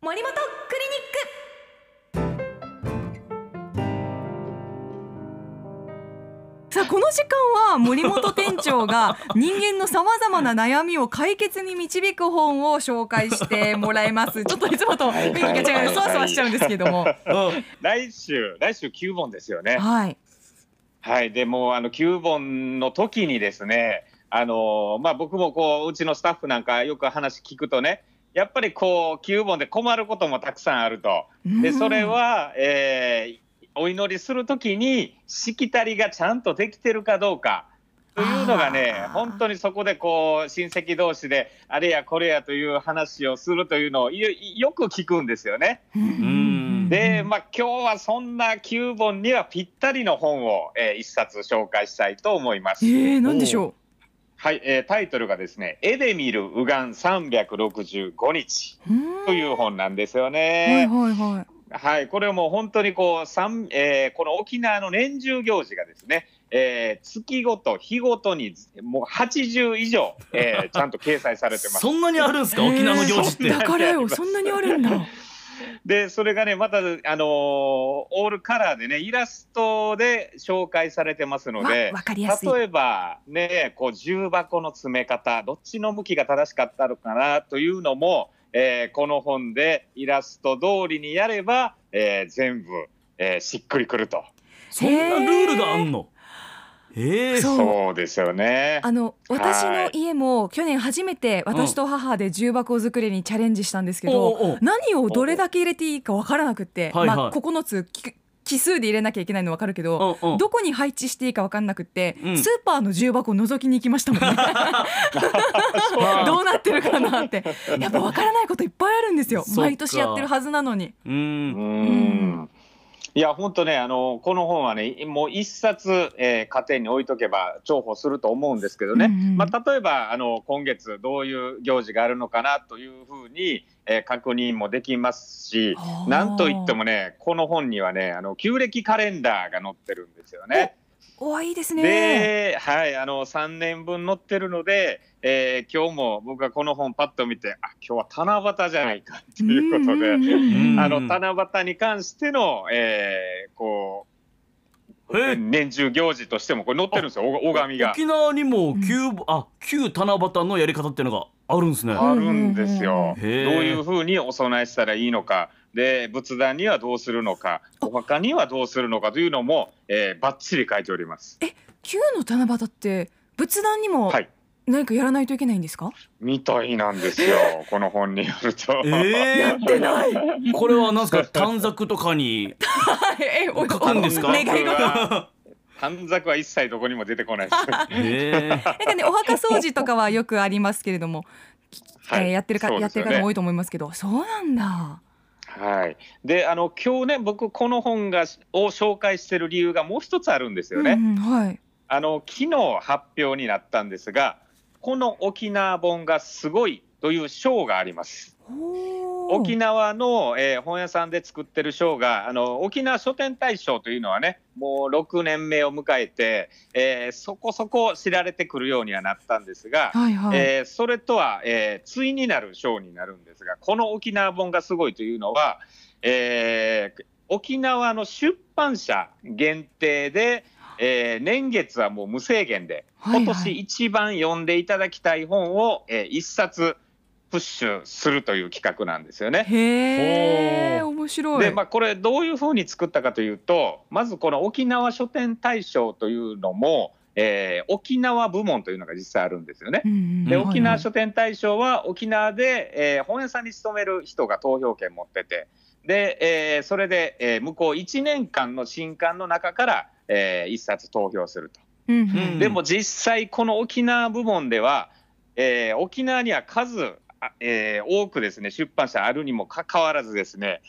森本クさあこの時間は森本店長が 人間のさまざまな悩みを解決に導く本を紹介してもらいます。ちょっといつもと雰囲気が違うそわそわしちゃうんですけども。来週来週9本ですよね。はい。はい。でもあの9本の時にですねあのまあ僕もこううちのスタッフなんかよく話聞くとねやっぱりこう9本で困ることもたくさんあると。でそれは、えー、お祈りするときにしきたりがちゃんとできてるかどうか。というのがね本当にそこでこう親戚同士であれやこれやという話をするというのをよく聞くんですよね。でまあ今日はそんな9本にはぴったりの本を、えー、1冊紹介したいと思います。えー、何でしょう？はい、えー、タイトルがですね、絵で見る右岸365日という本なんですよね。はいはいはい。はい、これはもう本当にこう、三えー、この沖縄の年中行事がですね、えー、月ごと、日ごとにもう80以上、えー、ちゃんと掲載されてます。そんなにあるんですか、沖縄の行事って。だからよ、そんなにあるんだ。でそれがねまたあのー、オールカラーでねイラストで紹介されてますので例えばねこう重箱の詰め方どっちの向きが正しかったのかなというのも、えー、この本でイラスト通りにやれば、えー、全部、えー、しっくりくると。そんなルールがあんの？えー、そう。ですよね。あの私の家も去年初めて私と母で重箱作りにチャレンジしたんですけど、うん、何をどれだけ入れていいか分からなくて、まあ、9つ奇数で入れなきゃいけないの分かるけど、うんうん、どこに配置していいか分かんなくて、うん、スーパーの重箱を覗きに行きましたもんね。どうなってるかなって。やっぱ分からないこといっぱいあるんですよ。毎年やってるはずなのに。うん。うんいや、本当ね、あの、この本はね、もう一冊、えー、家庭に置いとけば重宝すると思うんですけどね。うんうん、まあ、例えば、あの、今月どういう行事があるのかなというふうに、えー、確認もできますし、なんといってもね、この本にはね、あの、旧暦カレンダーが載ってるんですよね。おいいですね。で、はい、あの3年分載ってるので、えー、今日も僕がこの本パッと見て、あ今日は七夕じゃないかということで、あの七夕に関しての、えー、こう。年中行事としてもこれ載ってるんですよ拝みが沖縄にも旧、あ旧七夕のやり方っていうのがあるんですねあるんですよどういうふうにお供えしたらいいのかで仏壇にはどうするのかお墓にはどうするのかというのも、えー、ばっちり書いております。え旧の七夕って仏壇にも何かやらないといけないんですか、みたいなんですよ この本によると、えー、やってない。これは何ですか短冊とかに書くんですか？願い事。短冊は一切どこにも出てこない。です。えー、なんかねお墓掃除とかはよくありますけれども、はい、えー、やってるか、ね、やってる方も多いと思いますけど、そうなんだ。はい、であの今日ね僕この本がを紹介している理由がもう一つあるんですよね。うんはい、あの昨日発表になったんですがこの沖縄本がすごいという賞があります。沖縄の、えー、本屋さんで作ってる賞があの沖縄書店大賞というのはねもう6年目を迎えて、えー、そこそこ知られてくるようにはなったんですが、はいはい、えー、それとは、えー、対になる賞になるんですがこの沖縄本がすごいというのは、えー、沖縄の出版社限定でえー、年月はもう無制限で、今年一番読んでいただきたい本を、えー、一冊プッシュするという企画なんですよね。へえ、面白い。で、まあ、これどういうふうに作ったかというと、まずこの沖縄書店大賞というのも、えー、沖縄部門というのが実際あるんですよね。で沖縄書店大賞は沖縄で、えー、本屋さんに勤める人が投票権持っててで、えー、それで、えー、向こう1年間の新刊の中から、えー、1冊投票すると。でも実際この沖縄部門では、えー、沖縄には数えー、多くですね出版社あるにもかかわらずですね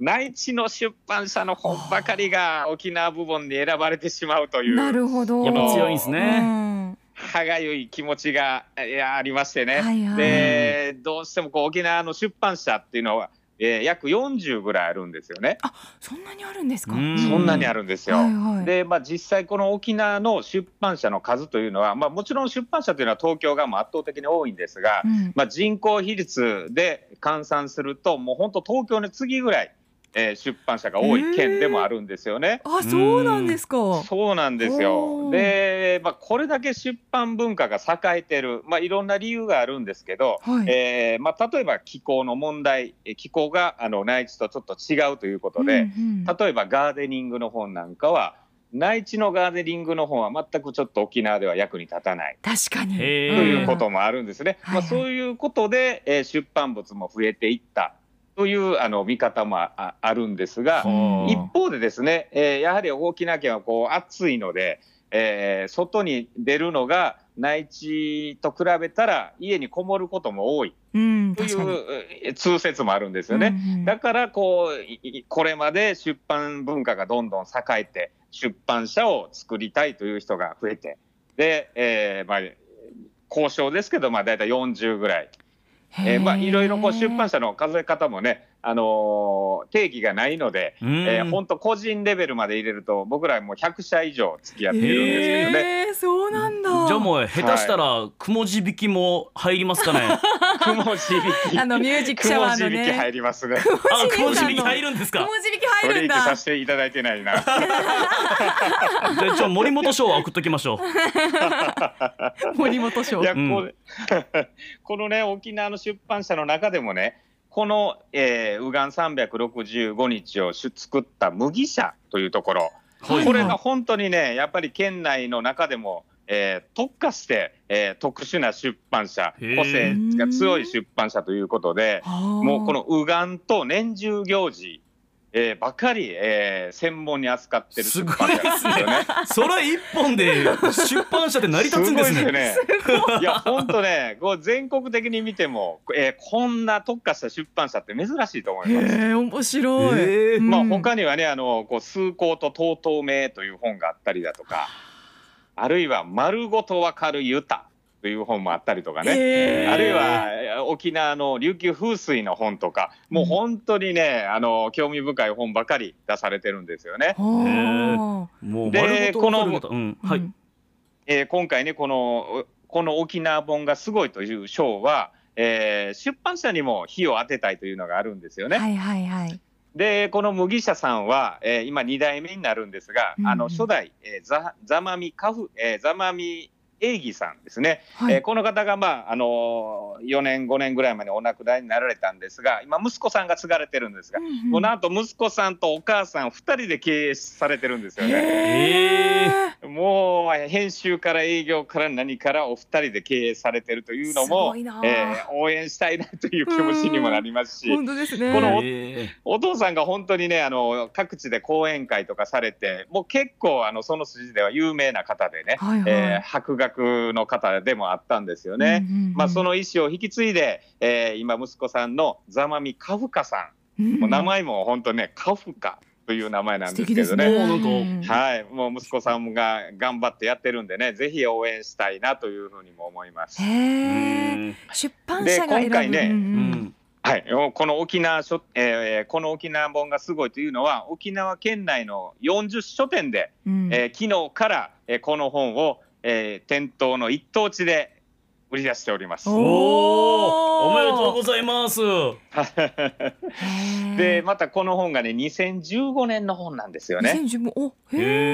内地の出版社の本ばかりが沖縄部門に選ばれてしまうというなるほど。やっぱ強いんですね。歯がゆい気持ちがいやありましてね、はいはい、でどうしてもこう沖縄の出版社っていうのはえー、約40ぐらいあるんですよね。あそんなにあるんですか？そんなにあるんですよ。はいはい、で、まあ、実際この沖縄の出版社の数というのは、まあ、もちろん出版社というのは東京がも圧倒的に多いんですが、うん、まあ、人口比率で換算するともう本当東京の次ぐらいえー、出版社が多い県でもあるんですよね。えー、あそうなんですか。そうなんですよ。で、まあ、これだけ出版文化が栄えてる、まあ、いろんな理由があるんですけど、はい、えー、まあ、例えば気候の問題気候があの内地とちょっと違うということで、うんうん、例えばガーデニングの本なんかは内地のガーデニングの本は全くちょっと沖縄では役に立たない。確かに。ということもあるんですね。まあ、そういうことで、えー、出版物も増えていったというあの見方もあるんですが、一方でですね、えー、やはり沖縄県はこう暑いので、えー、外に出るのが内地と比べたら家にこもることも多い。という通説もあるんですよね。うんうん、だからこうこれまで出版文化がどんどん栄えて出版社を作りたいという人が増えてで、えーまあ、交渉ですけど、まあ、大体40ぐらいえー、まあ、いろいろこう出版社の数え方もね、あのー、定義がないので、えー、本当個人レベルまで入れると僕らもう100社以上付き合っているんですけどね。えー、そうなんだ。じゃあもう下手したら雲字引きも入りますかね？雲字引き。あのミュージックシャワーのね。雲字引き入りますね。あ、雲字引き入るんですか？雲字引き入るんだ。させていただいてないな。じゃあちょ森本賞は送っときましょう。森本賞。いや、こうこのね沖縄の出版社の中でもね。この、えー、右岸365日を作った麦社というところ、はい、これが本当にね、やっぱり県内の中でも、えー、特化して、えー、特殊な出版社、個性が強い出版社ということで、もうこの右岸と年中行事えー、ばかり、えー、専門に扱ってる出版社ですよね。それ一本で出版社って成り立つんですね。すね いや本当ね、こう全国的に見ても、えー、こんな特化した出版社って珍しいと思います。え面白い。えー、まあ他にはね、あのこう崇高ととうとう名という本があったりだとか、あるいは丸ごとわかるユタ。という本もあったりとかね、えー、あるいは沖縄の琉球風水の本とかもう本当にねあの興味深い本ばかり出されてるんですよね。でこの、うんはい。えー、今回ねこのこの沖縄本がすごいという賞は、えー、出版社にも火を当てたいというのがあるんですよね。はいはいはいでこの麦社さんは、えー、今2代目になるんですが、うん、あの初代、えー、ザザマミカフ、えー、ザマミ英義さんですね、はい、えー、この方が、まああのー、4年、5年ぐらい前にお亡くなりになられたんですが、今、息子さんが継がれてるんですが、うんうん、もうなんと息子さんとお母さん2人で経営されてるんですよね。もう編集から営業から何からお二人で経営されてるというのも、えー、応援したいなという気持ちにもなりますし、本当ですね、このお父さんが本当にねあの各地で講演会とかされて、もう結構あのその筋では有名な方でね、はいはい、えー、博学の方でもあったんですよね。うんうんうん、まあ、その意思を引き継いで、えー、今息子さんのザマミカフカさん、うん、もう名前も本当ねカフカという名前なんですけどね。ねはい、もう息子さんが頑張ってやってるんでね、ぜひ応援したいなというふうにも思います。出版社が今回ね、うんうん。はい、この沖縄書、えー、この沖縄本がすごいというのは、沖縄県内の40書店で、うん、えー、昨日から、えー、この本をえー、店頭の一等地で売り出しております。おお、おめでとうございます。で、またこの本がね、2015年の本なんですよね。2015お、へ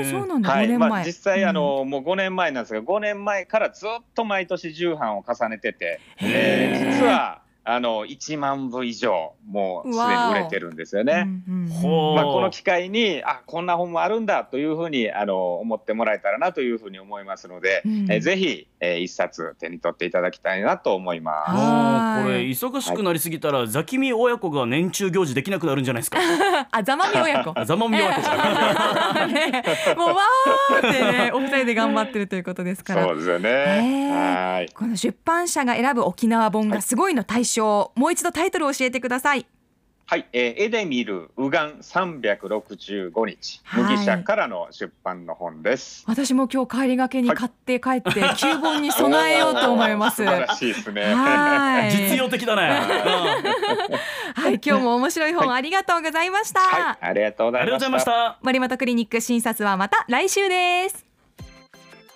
え、そうなんだ。はい、まあ実際あの、うん、もう5年前なんですが、5年前からずっと毎年重版を重ねてて、えー、実はあの1万部以上もうすでに売れてるんですよね。まあ、この機会にあこんな本もあるんだというふうにあの思ってもらえたらなというふうに思いますので、うん、えぜひ、えー、一冊手に取っていただきたいなと思います。これ忙しくなりすぎたら、はい、ザキミ親子が年中行事できなくなるんじゃないですか？あザマミ親子。ザマミ親子 ね、もうわーってねお二人で頑張ってるということですから。そうですよね。はい。この出版社が選ぶ沖縄本がすごいの対象、はい、もう一度タイトルを教えてくださいはい、えー、絵で見る右岸三百六十五日、麦社からの出版の本です。私も今日帰りがけに買って帰って、はい、旧本に備えようと思います。素晴らしいですね。はい、実用的だね。はい、今日も面白い本ありがとうございました。はい、ありがとうございました。森本クリニック診察はまた来週です。